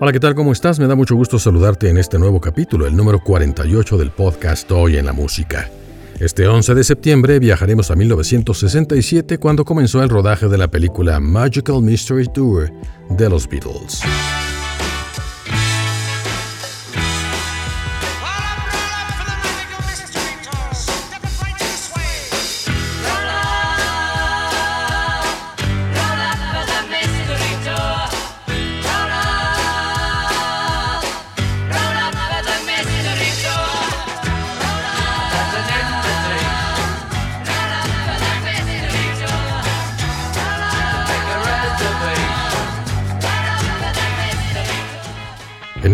Hola, ¿qué tal? ¿Cómo estás? Me da mucho gusto saludarte en este nuevo capítulo, el número 48 del podcast Hoy en la Música. Este 11 de septiembre viajaremos a 1967 cuando comenzó el rodaje de la película Magical Mystery Tour de los Beatles.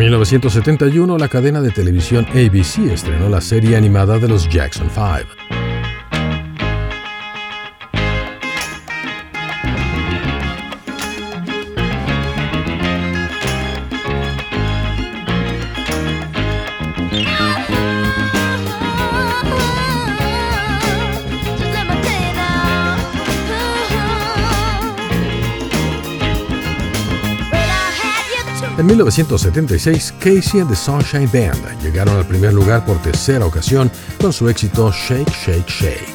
1971, la cadena de televisión ABC estrenó la serie animada de los Jackson 5. 1976, Casey and the Sunshine Band llegaron al primer lugar por tercera ocasión con su éxito Shake, Shake, Shake.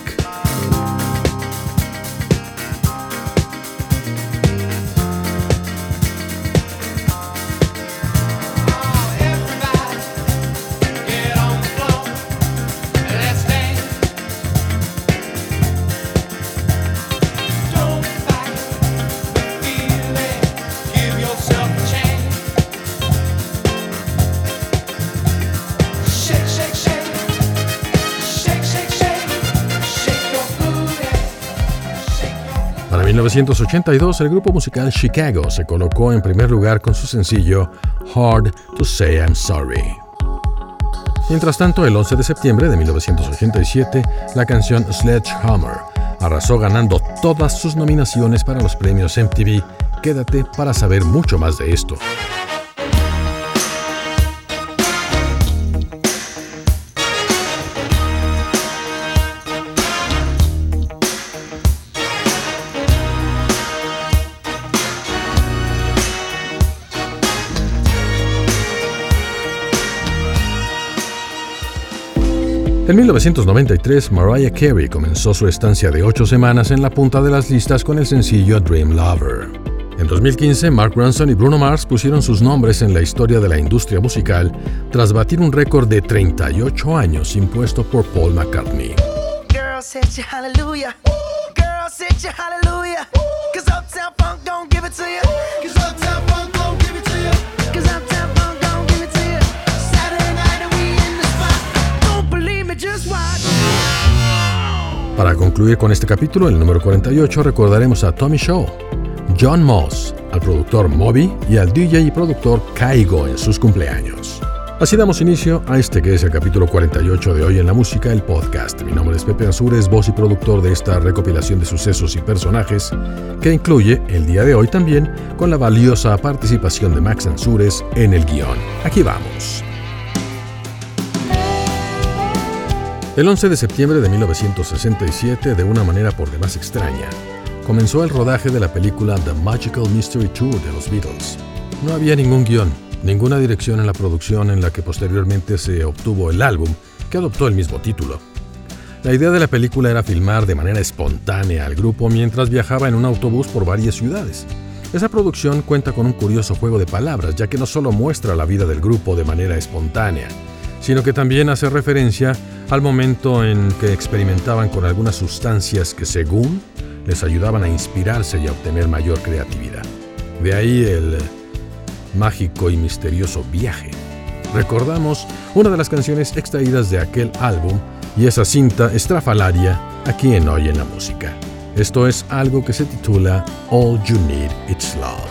1982, el grupo musical Chicago se colocó en primer lugar con su sencillo Hard to Say I'm Sorry. Mientras tanto, el 11 de septiembre de 1987, la canción Sledgehammer arrasó ganando todas sus nominaciones para los premios MTV. Quédate para saber mucho más de esto. En 1993, Mariah Carey comenzó su estancia de ocho semanas en la punta de las listas con el sencillo Dream Lover. En 2015, Mark Ronson y Bruno Mars pusieron sus nombres en la historia de la industria musical tras batir un récord de 38 años impuesto por Paul McCartney. Para concluir con este capítulo, el número 48, recordaremos a Tommy Shaw, John Moss, al productor Moby y al DJ y productor Kaigo en sus cumpleaños. Así damos inicio a este que es el capítulo 48 de Hoy en la Música, el podcast. Mi nombre es Pepe Ansures, voz y productor de esta recopilación de sucesos y personajes, que incluye el día de hoy también con la valiosa participación de Max Ansures en el guion. Aquí vamos. El 11 de septiembre de 1967, de una manera por demás extraña, comenzó el rodaje de la película The Magical Mystery Tour de los Beatles. No había ningún guion, ninguna dirección en la producción en la que posteriormente se obtuvo el álbum, que adoptó el mismo título. La idea de la película era filmar de manera espontánea al grupo mientras viajaba en un autobús por varias ciudades. Esa producción cuenta con un curioso juego de palabras, ya que no solo muestra la vida del grupo de manera espontánea, sino que también hace referencia al momento en que experimentaban con algunas sustancias que según les ayudaban a inspirarse y a obtener mayor creatividad. De ahí el mágico y misterioso viaje. Recordamos una de las canciones extraídas de aquel álbum y esa cinta estrafalaria aquí en Hoy en la Música. Esto es algo que se titula All You Need It's Love.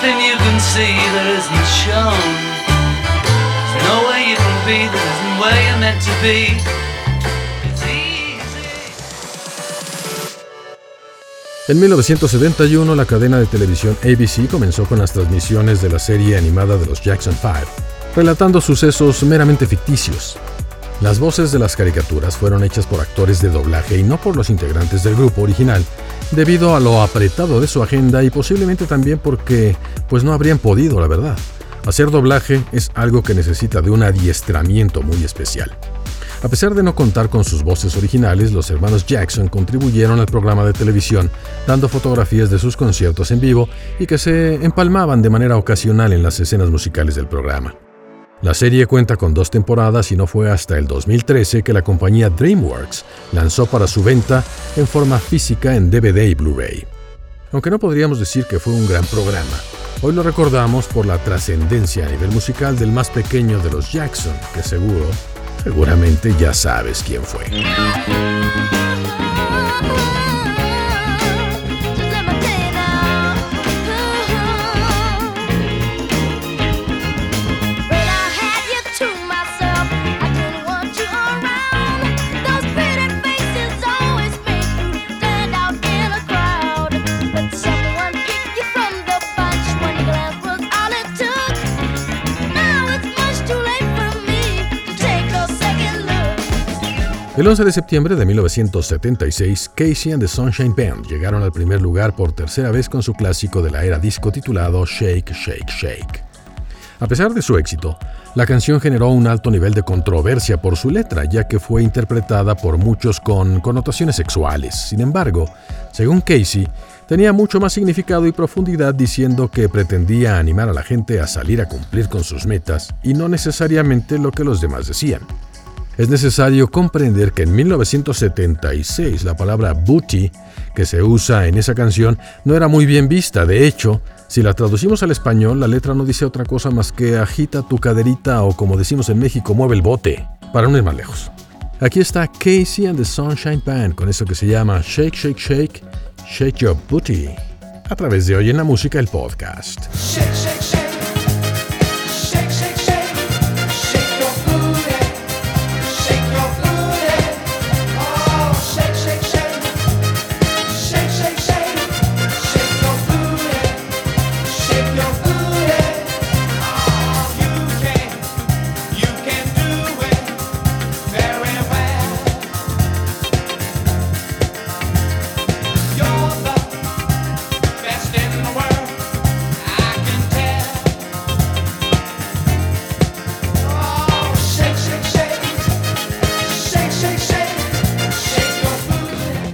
There's no way you're meant to be. En 1971, la cadena de televisión ABC comenzó con las transmisiones de la serie animada de los Jackson 5, relatando sucesos meramente ficticios. Las voces de las caricaturas fueron hechas por actores de doblaje y no por los integrantes del grupo original, debido a lo apretado de su agenda y posiblemente también porque pues no habrían podido, la verdad. Hacer doblaje es algo que necesita de un adiestramiento muy especial. A pesar de no contar con sus voces originales, los hermanos Jackson contribuyeron al programa de televisión, dando fotografías de sus conciertos en vivo y que se empalmaban de manera ocasional en las escenas musicales del programa. La serie cuenta con dos temporadas y no fue hasta el 2013 que la compañía DreamWorks lanzó para su venta en forma física en DVD y Blu-ray. Aunque no podríamos decir que fue un gran programa, hoy lo recordamos por la trascendencia a nivel musical del más pequeño de los Jackson, que seguro, seguramente ya sabes quién fue. El 11 de septiembre de 1976, Casey and the Sunshine Band llegaron al primer lugar por tercera vez con su clásico de la era disco titulado Shake, Shake, Shake. A pesar de su éxito, la canción generó un alto nivel de controversia por su letra, ya que fue interpretada por muchos con connotaciones sexuales. Sin embargo, según Casey, tenía mucho más significado y profundidad diciendo que pretendía animar a la gente a salir a cumplir con sus metas y no necesariamente lo que los demás decían. Es necesario comprender que en 1976 la palabra booty que se usa en esa canción no era muy bien vista. De hecho, si la traducimos al español, la letra no dice otra cosa más que agita tu caderita o como decimos en México, mueve el bote, para no ir más lejos. Aquí está Casey and the Sunshine Band con eso que se llama Shake, Shake, Shake, Shake Your Booty, a través de Hoy en la Música, el podcast. Shake, shake,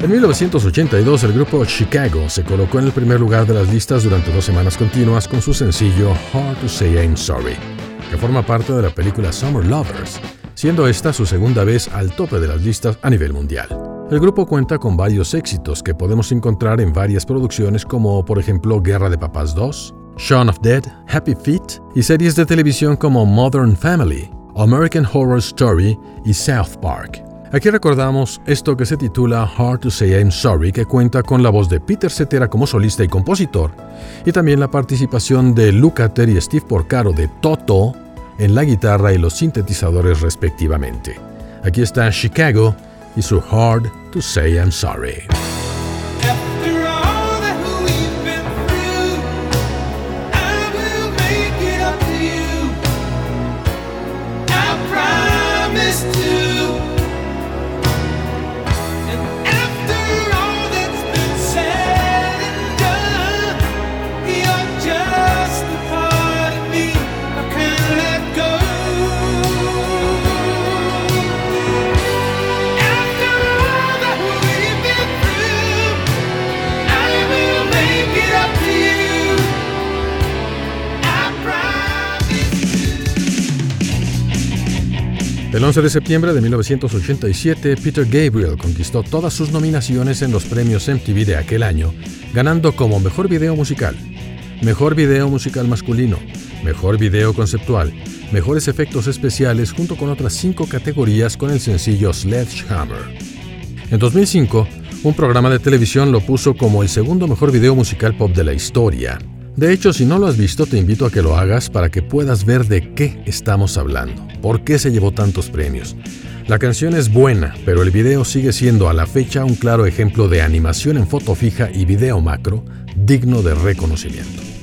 En 1982, el grupo Chicago se colocó en el primer lugar de las listas durante dos semanas continuas con su sencillo Hard to Say I'm Sorry, que forma parte de la película Summer Lovers, siendo esta su segunda vez al tope de las listas a nivel mundial. El grupo cuenta con varios éxitos que podemos encontrar en varias producciones como por ejemplo Guerra de Papás 2, Shaun of Dead, Happy Feet y series de televisión como Modern Family, American Horror Story y South Park. Aquí recordamos esto que se titula Hard to Say I'm Sorry, que cuenta con la voz de Peter Cetera como solista y compositor, y también la participación de Lukather y Steve Porcaro de Toto en la guitarra y los sintetizadores respectivamente. Aquí está Chicago y su Hard to Say I'm Sorry. El 11 de septiembre de 1987, Peter Gabriel conquistó todas sus nominaciones en los premios MTV de aquel año, ganando como Mejor Video Musical, Mejor Video Musical Masculino, Mejor Video Conceptual, Mejores Efectos Especiales junto con otras cinco categorías con el sencillo Sledgehammer. En 2005, Un programa de televisión lo puso como el segundo mejor video musical pop de la historia. De hecho, si no lo has visto, te invito a que lo hagas para que puedas ver de qué estamos hablando, por qué se llevó tantos premios. La canción es buena, pero el video sigue siendo a la fecha un claro ejemplo de animación en foto fija y video macro digno de reconocimiento.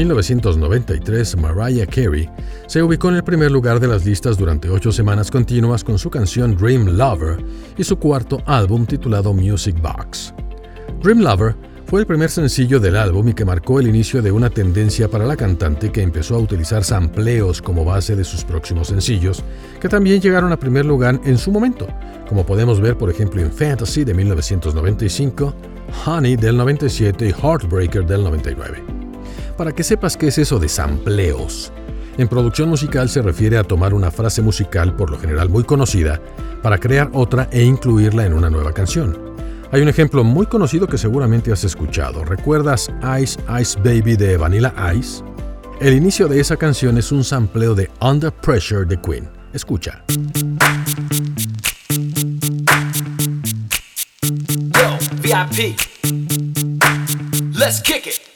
1993, Mariah Carey se ubicó en el primer lugar de las listas durante ocho semanas continuas con su canción Dream Lover y su cuarto álbum titulado Music Box. Dream Lover fue el primer sencillo del álbum y que marcó el inicio de una tendencia para la cantante que empezó a utilizar sampleos como base de sus próximos sencillos, que también llegaron a primer lugar en su momento, como podemos ver por ejemplo en Fantasy de 1995, Honey del 97 y Heartbreaker del 99 para que sepas qué es eso de sampleos. En producción musical se refiere a tomar una frase musical, por lo general muy conocida, para crear otra e incluirla en una nueva canción. Hay un ejemplo muy conocido que seguramente has escuchado. ¿Recuerdas Ice Ice Baby de Vanilla Ice? El inicio de esa canción es un sampleo de Under Pressure de Queen. Escucha. Yo, VIP. Let's kick it.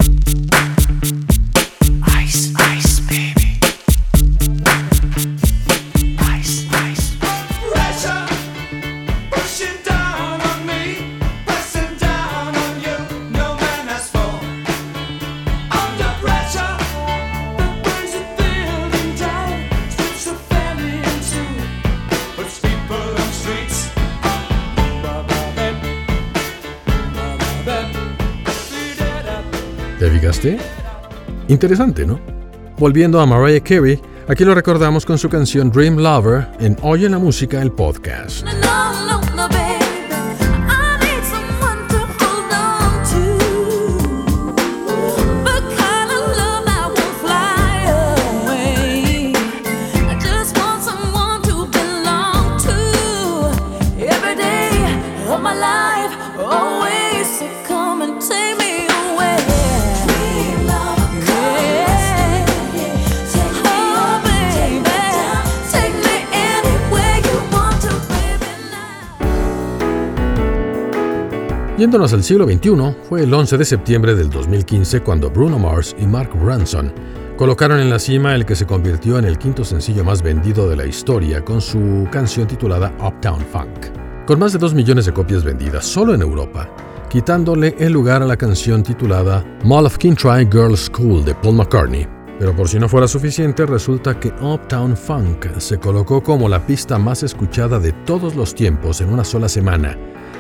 ¿Te fijaste? Interesante, ¿no? Volviendo a Mariah Carey, aquí lo recordamos con su canción Dream Lover en Oye la Música, el podcast. Yéndonos al siglo XXI, fue el 11 de septiembre del 2015 cuando Bruno Mars y Mark Ronson colocaron en la cima el que se convirtió en el quinto sencillo más vendido de la historia con su canción titulada Uptown Funk. Con más de 2 millones de copias vendidas solo en Europa, quitándole el lugar a la canción titulada Mall of Kintroy Girls School de Paul McCartney. Pero por si no fuera suficiente, resulta que Uptown Funk se colocó como la pista más escuchada de todos los tiempos en una sola semana,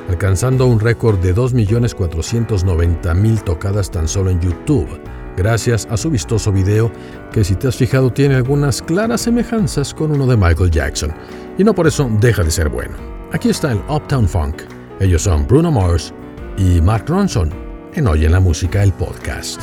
alcanzando un récord de 2.490.000 tocadas tan solo en YouTube, gracias a su vistoso video que si te has fijado tiene algunas claras semejanzas con uno de Michael Jackson, y no por eso deja de ser bueno. Aquí está el Uptown Funk. Ellos son Bruno Mars y Mark Ronson en Oye la Música, el podcast.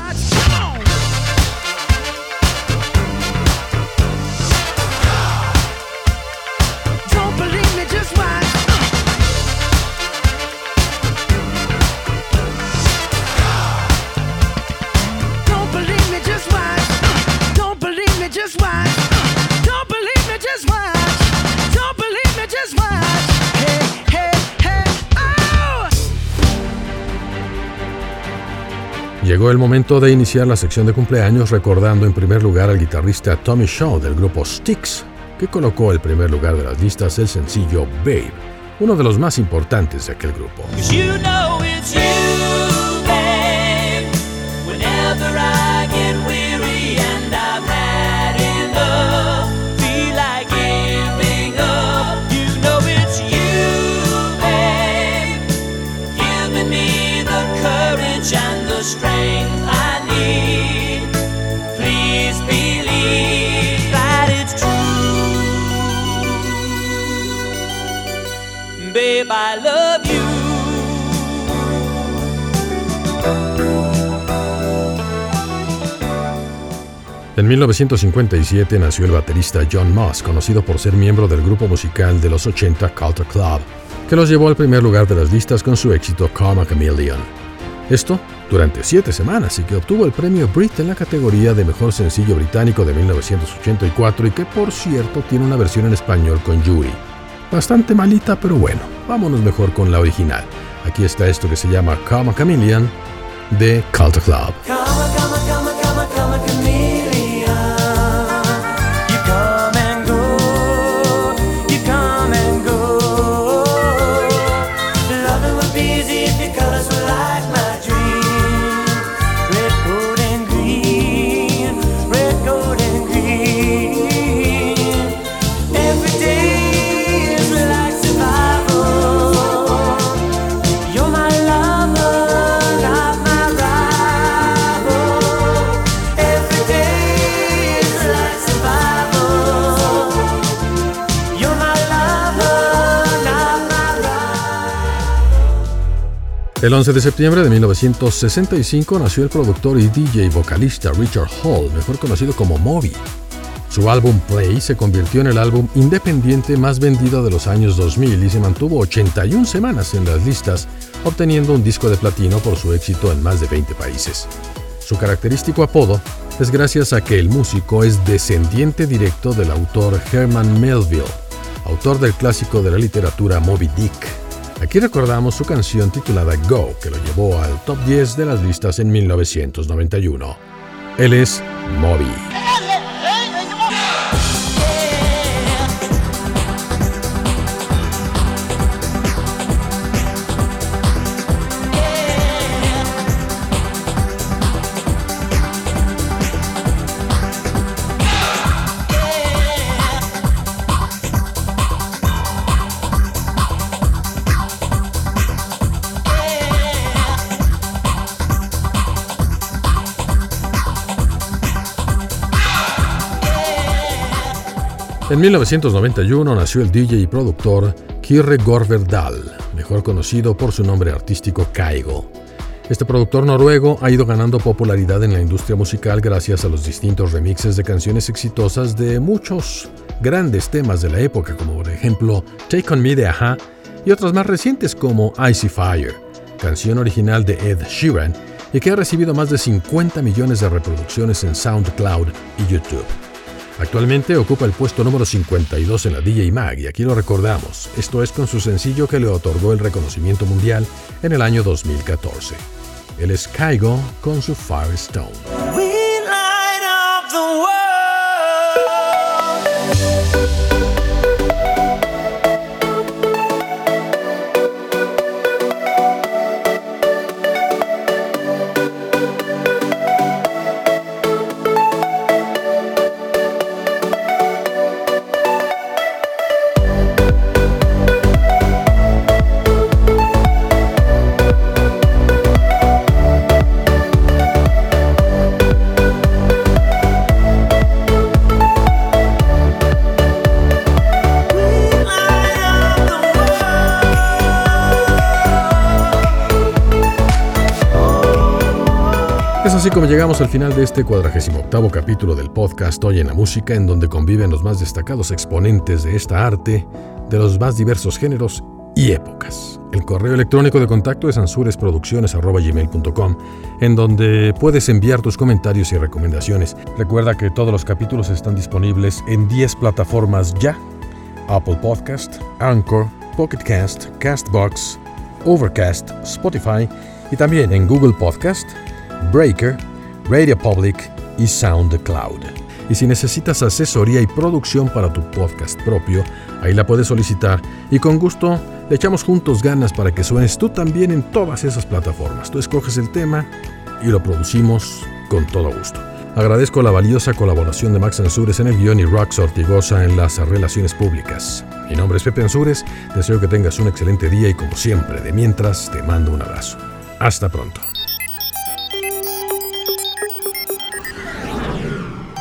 El momento de iniciar la sección de cumpleaños recordando en primer lugar al guitarrista Tommy Shaw del grupo Styx, que colocó el primer lugar de las listas el sencillo Babe, uno de los más importantes de aquel grupo. En 1957 nació el baterista John Moss, conocido por ser miembro del grupo musical de los 80 Culture Club, que los llevó al primer lugar de las listas con su éxito Karma Chameleon. Esto durante siete semanas y que obtuvo el premio Brit en la categoría de Mejor Sencillo Británico de 1984 y que por cierto tiene una versión en español con Yuri. Bastante malita, pero bueno, vámonos mejor con la original. Aquí está esto que se llama Karma Chameleon de Culture Club. El 11 de septiembre de 1965 nació el productor y DJ vocalista Richard Hall, mejor conocido como Moby. Su álbum Play se convirtió en el álbum independiente más vendido de los años 2000 y se mantuvo 81 semanas en las listas, obteniendo un disco de platino por su éxito en más de 20 países. Su característico apodo es gracias a que el músico es descendiente directo del autor Herman Melville, autor del clásico de la literatura Moby Dick. Aquí recordamos su canción titulada Go, que lo llevó al top 10 de las listas en 1991. Él es Moby. En 1991 nació el DJ y productor Kirre Gorverdal, mejor conocido por su nombre artístico Kaigo. Este productor noruego ha ido ganando popularidad en la industria musical gracias a los distintos remixes de canciones exitosas de muchos grandes temas de la época, como por ejemplo Take On Me de Aha y otras más recientes como Icy Fire, canción original de Ed Sheeran y que ha recibido más de 50 millones de reproducciones en SoundCloud y YouTube. Actualmente ocupa el puesto número 52 en la DJ Mag y aquí lo recordamos, esto es con su sencillo que le otorgó el reconocimiento mundial en el año 2014. Él es con su Firestone. Así como llegamos al final de este 48 capítulo del podcast Hoy en la Música, en donde conviven los más destacados exponentes de esta arte, de los más diversos géneros y épocas. El correo electrónico de contacto es ansuresproducciones.gmail.com, en donde puedes enviar tus comentarios y recomendaciones. Recuerda que todos los capítulos están disponibles en 10 plataformas ya. Apple Podcast, Anchor, Pocket Cast, Castbox, Overcast, Spotify y también en Google Podcast, Breaker, Radio Public y SoundCloud. Y si necesitas asesoría y producción para tu podcast propio, ahí la puedes solicitar y con gusto le echamos juntos ganas para que suenes tú también en todas esas plataformas. Tú escoges el tema y lo producimos con todo gusto. Agradezco la valiosa colaboración de Max Ansures en el guion y Rox Ortigosa en las relaciones públicas. Mi nombre es Pepe Ansures, deseo que tengas un excelente día y como siempre, de mientras, te mando un abrazo. Hasta pronto.